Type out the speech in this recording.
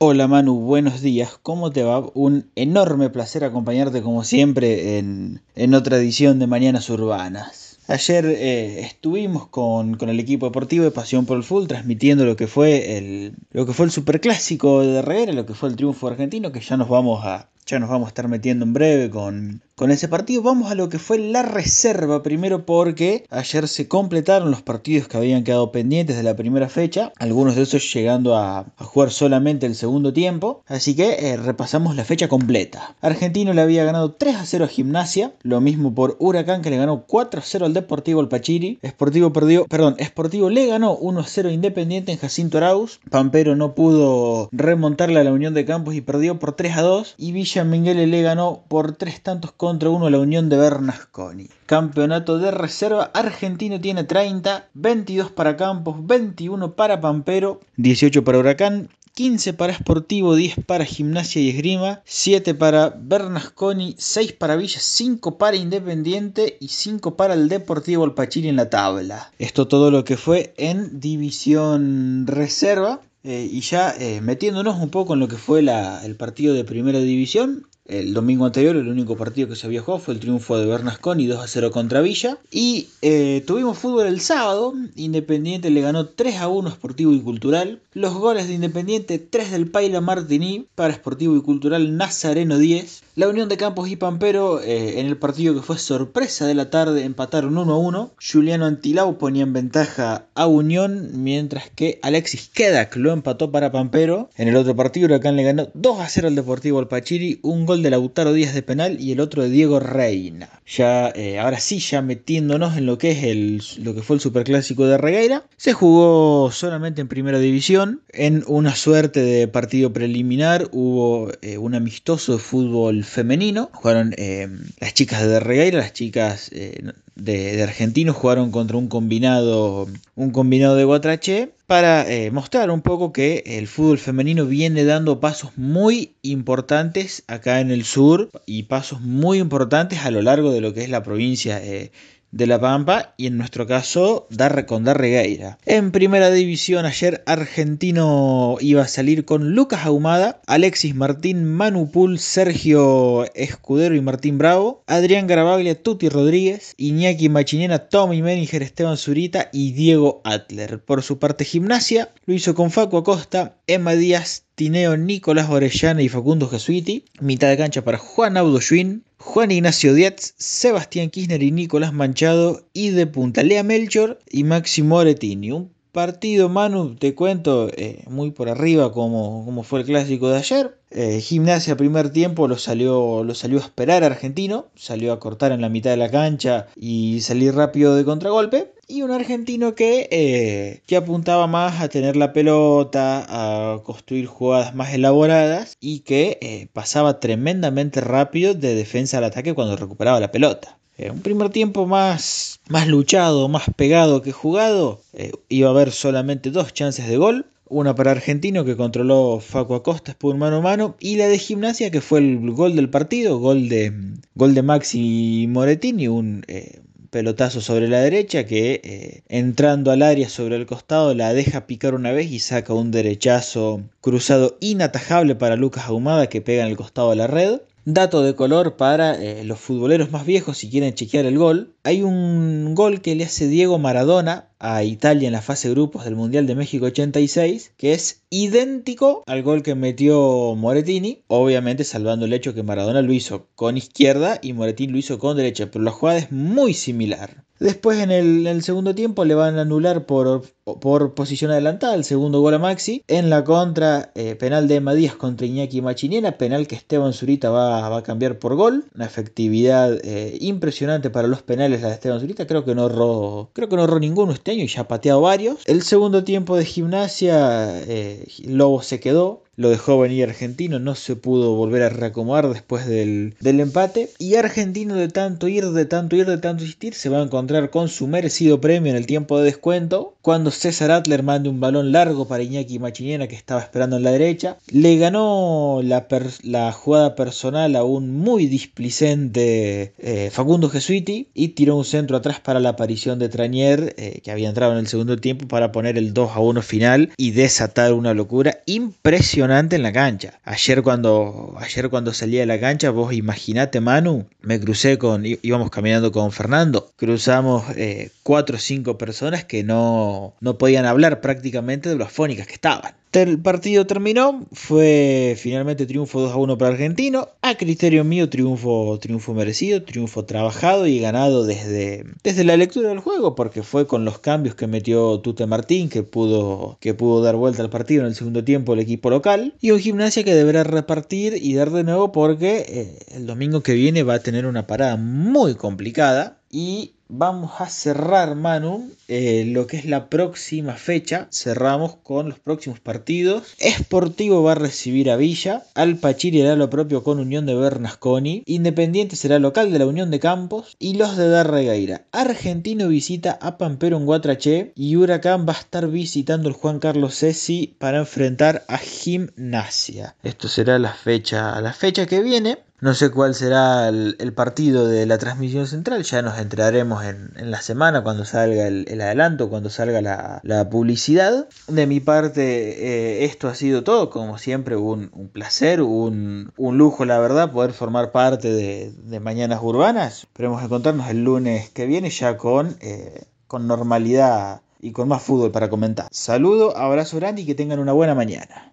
Hola Manu, buenos días, ¿cómo te va? Un enorme placer acompañarte como siempre en, en otra edición de Mañanas Urbanas. Ayer eh, estuvimos con, el equipo deportivo de Pasión por el Full transmitiendo lo que fue el, lo que fue el superclásico de Reguera, lo que fue el triunfo argentino, que ya nos vamos a, ya nos vamos a estar metiendo en breve con, con ese partido. Vamos a lo que fue la reserva primero porque ayer se completaron los partidos que habían quedado pendientes de la primera fecha, algunos de esos llegando a, a jugar solamente el segundo tiempo, así que eh, repasamos la fecha completa. Argentino le había ganado 3 a 0 a Gimnasia, lo mismo por Huracán que le ganó 4 a 0 al Deportivo Alpachiri, Sportivo perdió, perdón, Sportivo le ganó 1 a 0 Independiente en Jacinto Arauz, Pampero no pudo remontarle a la Unión de Campos y perdió por 3 a 2 y Villa Minguele le ganó por 3 tantos contra 1 la Unión de Bernasconi. Campeonato de reserva, Argentino tiene 30, 22 para Campos, 21 para Pampero, 18 para Huracán, 15 para Sportivo, 10 para Gimnasia y Esgrima, 7 para Bernasconi, 6 para Villa, 5 para Independiente y 5 para el Deportivo Alpachiri en la tabla. Esto todo lo que fue en división reserva. Eh, y ya eh, metiéndonos un poco en lo que fue la, el partido de primera división, el domingo anterior el único partido que se jugado fue el triunfo de Bernasconi 2 a 0 contra Villa. Y eh, tuvimos fútbol el sábado. Independiente le ganó 3 a 1 Sportivo y Cultural. Los goles de Independiente 3 del Paila Martini para Sportivo y Cultural Nazareno 10. La Unión de Campos y Pampero eh, en el partido que fue sorpresa de la tarde empataron 1 a 1. Juliano Antilau ponía en ventaja a Unión mientras que Alexis Kedak lo empató para Pampero. En el otro partido Huracán le ganó 2 a 0 al Deportivo Alpachiri. Un gol de Lautaro Díaz de penal y el otro de Diego Reina. Ya, eh, ahora sí, ya metiéndonos en lo que es el, lo que fue el superclásico de Regueira, se jugó solamente en primera división. En una suerte de partido preliminar hubo eh, un amistoso de fútbol femenino. Jugaron eh, las chicas de Regueira, las chicas de, de, argentinos jugaron contra un combinado, un combinado de Guatrache para eh, mostrar un poco que el fútbol femenino viene dando pasos muy importantes acá en el sur y pasos muy importantes a lo largo de lo que es la provincia eh, de La Pampa y en nuestro caso Dar con Darregueira. En primera división ayer Argentino iba a salir con Lucas Ahumada, Alexis Martín, Manu Pul, Sergio Escudero y Martín Bravo, Adrián Garabaglia, Tuti Rodríguez, Iñaki Machinena, Tommy Meninger, Esteban Zurita y Diego Atler. Por su parte gimnasia lo hizo con Facu Acosta, Emma Díaz, Tineo, Nicolás Orellana y Facundo Jesuiti. Mitad de cancha para Juan Audo Juan Ignacio Dietz, Sebastián Kirchner y Nicolás Manchado. Y de punta Lea Melchor y Máximo Moretini. Un partido, Manu, te cuento eh, muy por arriba como, como, fue el clásico de ayer. Eh, gimnasia primer tiempo lo salió, lo salió a esperar argentino, salió a cortar en la mitad de la cancha y salir rápido de contragolpe y un argentino que, eh, que apuntaba más a tener la pelota, a construir jugadas más elaboradas y que eh, pasaba tremendamente rápido de defensa al ataque cuando recuperaba la pelota. Eh, un primer tiempo más, más luchado, más pegado que jugado, iba a haber solamente dos chances de gol. Una para Argentino que controló Facu Acosta por mano a mano y la de Gimnasia que fue el gol del partido, gol de, gol de Maxi Moretini, un pelotazo sobre la derecha que eh, entrando al área sobre el costado la deja picar una vez y saca un derechazo cruzado inatajable para Lucas Ahumada que pega en el costado de la red. Dato de color para eh, los futboleros más viejos si quieren chequear el gol. Hay un gol que le hace Diego Maradona a Italia en la fase grupos del Mundial de México 86, que es idéntico al gol que metió Moretini, obviamente salvando el hecho que Maradona lo hizo con izquierda y Moretini lo hizo con derecha, pero la jugada es muy similar. Después en el, segundo tiempo le van a anular por, por, posición adelantada el segundo gol a Maxi. En la contra, eh, penal de Emma contra Iñaki Machiniena, penal que Esteban Zurita va, a cambiar por gol. Una efectividad eh, impresionante para los penales la de Esteban Zurita. Creo que no erró, creo que no erró ninguno año y ya ha pateado varios. El segundo tiempo de gimnasia, eh, Lobo se quedó lo dejó venir argentino, no se pudo volver a reacomodar después del, empate. Y argentino de tanto ir, de tanto ir, de tanto insistir, se va a encontrar con su merecido premio en el tiempo de descuento. Cuando César Atler mande un balón largo para Iñaki Machinena que estaba esperando en la derecha. Le ganó la, la jugada personal a un muy displicente eh, Facundo Jesuiti y tiró un centro atrás para la aparición de Trañer eh, que había entrado en el segundo tiempo para poner el 2 a 1 final y desatar una locura impresionante en la cancha. Ayer cuando, ayer cuando salí a la cancha, vos imaginate, Manu, me crucé con, íbamos caminando con Fernando, cruzamos eh, cuatro o cinco personas que no, no podían hablar prácticamente de las fónicas que estaban. El partido terminó, fue finalmente triunfo 2 a 1 para Argentino. A criterio mío, triunfo, triunfo merecido, triunfo trabajado y ganado desde, desde la lectura del juego, porque fue con los cambios que metió Tute Martín que pudo, que pudo dar vuelta al partido en el segundo tiempo el equipo local. Y un gimnasia que deberá repartir y dar de nuevo porque eh, el domingo que viene va a tener una parada muy complicada. Y vamos a cerrar, Manu, eh, lo que es la próxima fecha. Cerramos con los próximos partidos. Esportivo va a recibir a Villa. Alpachiri hará lo propio con Unión de Bernasconi. Independiente será local de la Unión de Campos. Y los de Darregueira. Argentino visita a Pampero en Guatraché. Y Huracán va a estar visitando el Juan Carlos Cesi para enfrentar a Gimnasia. Esto será la fecha, la fecha que viene. No sé cuál será el, partido de la transmisión central, ya nos entraremos en, la semana cuando salga el, adelanto, cuando salga la, publicidad. De mi parte, eh, esto ha sido todo, como siempre, un, placer, un, lujo, la verdad, poder formar parte de, Mañanas Urbanas. Esperemos encontrarnos el lunes que viene ya con, eh, con normalidad y con más fútbol para comentar. Saludo, abrazo grande y que tengan una buena mañana.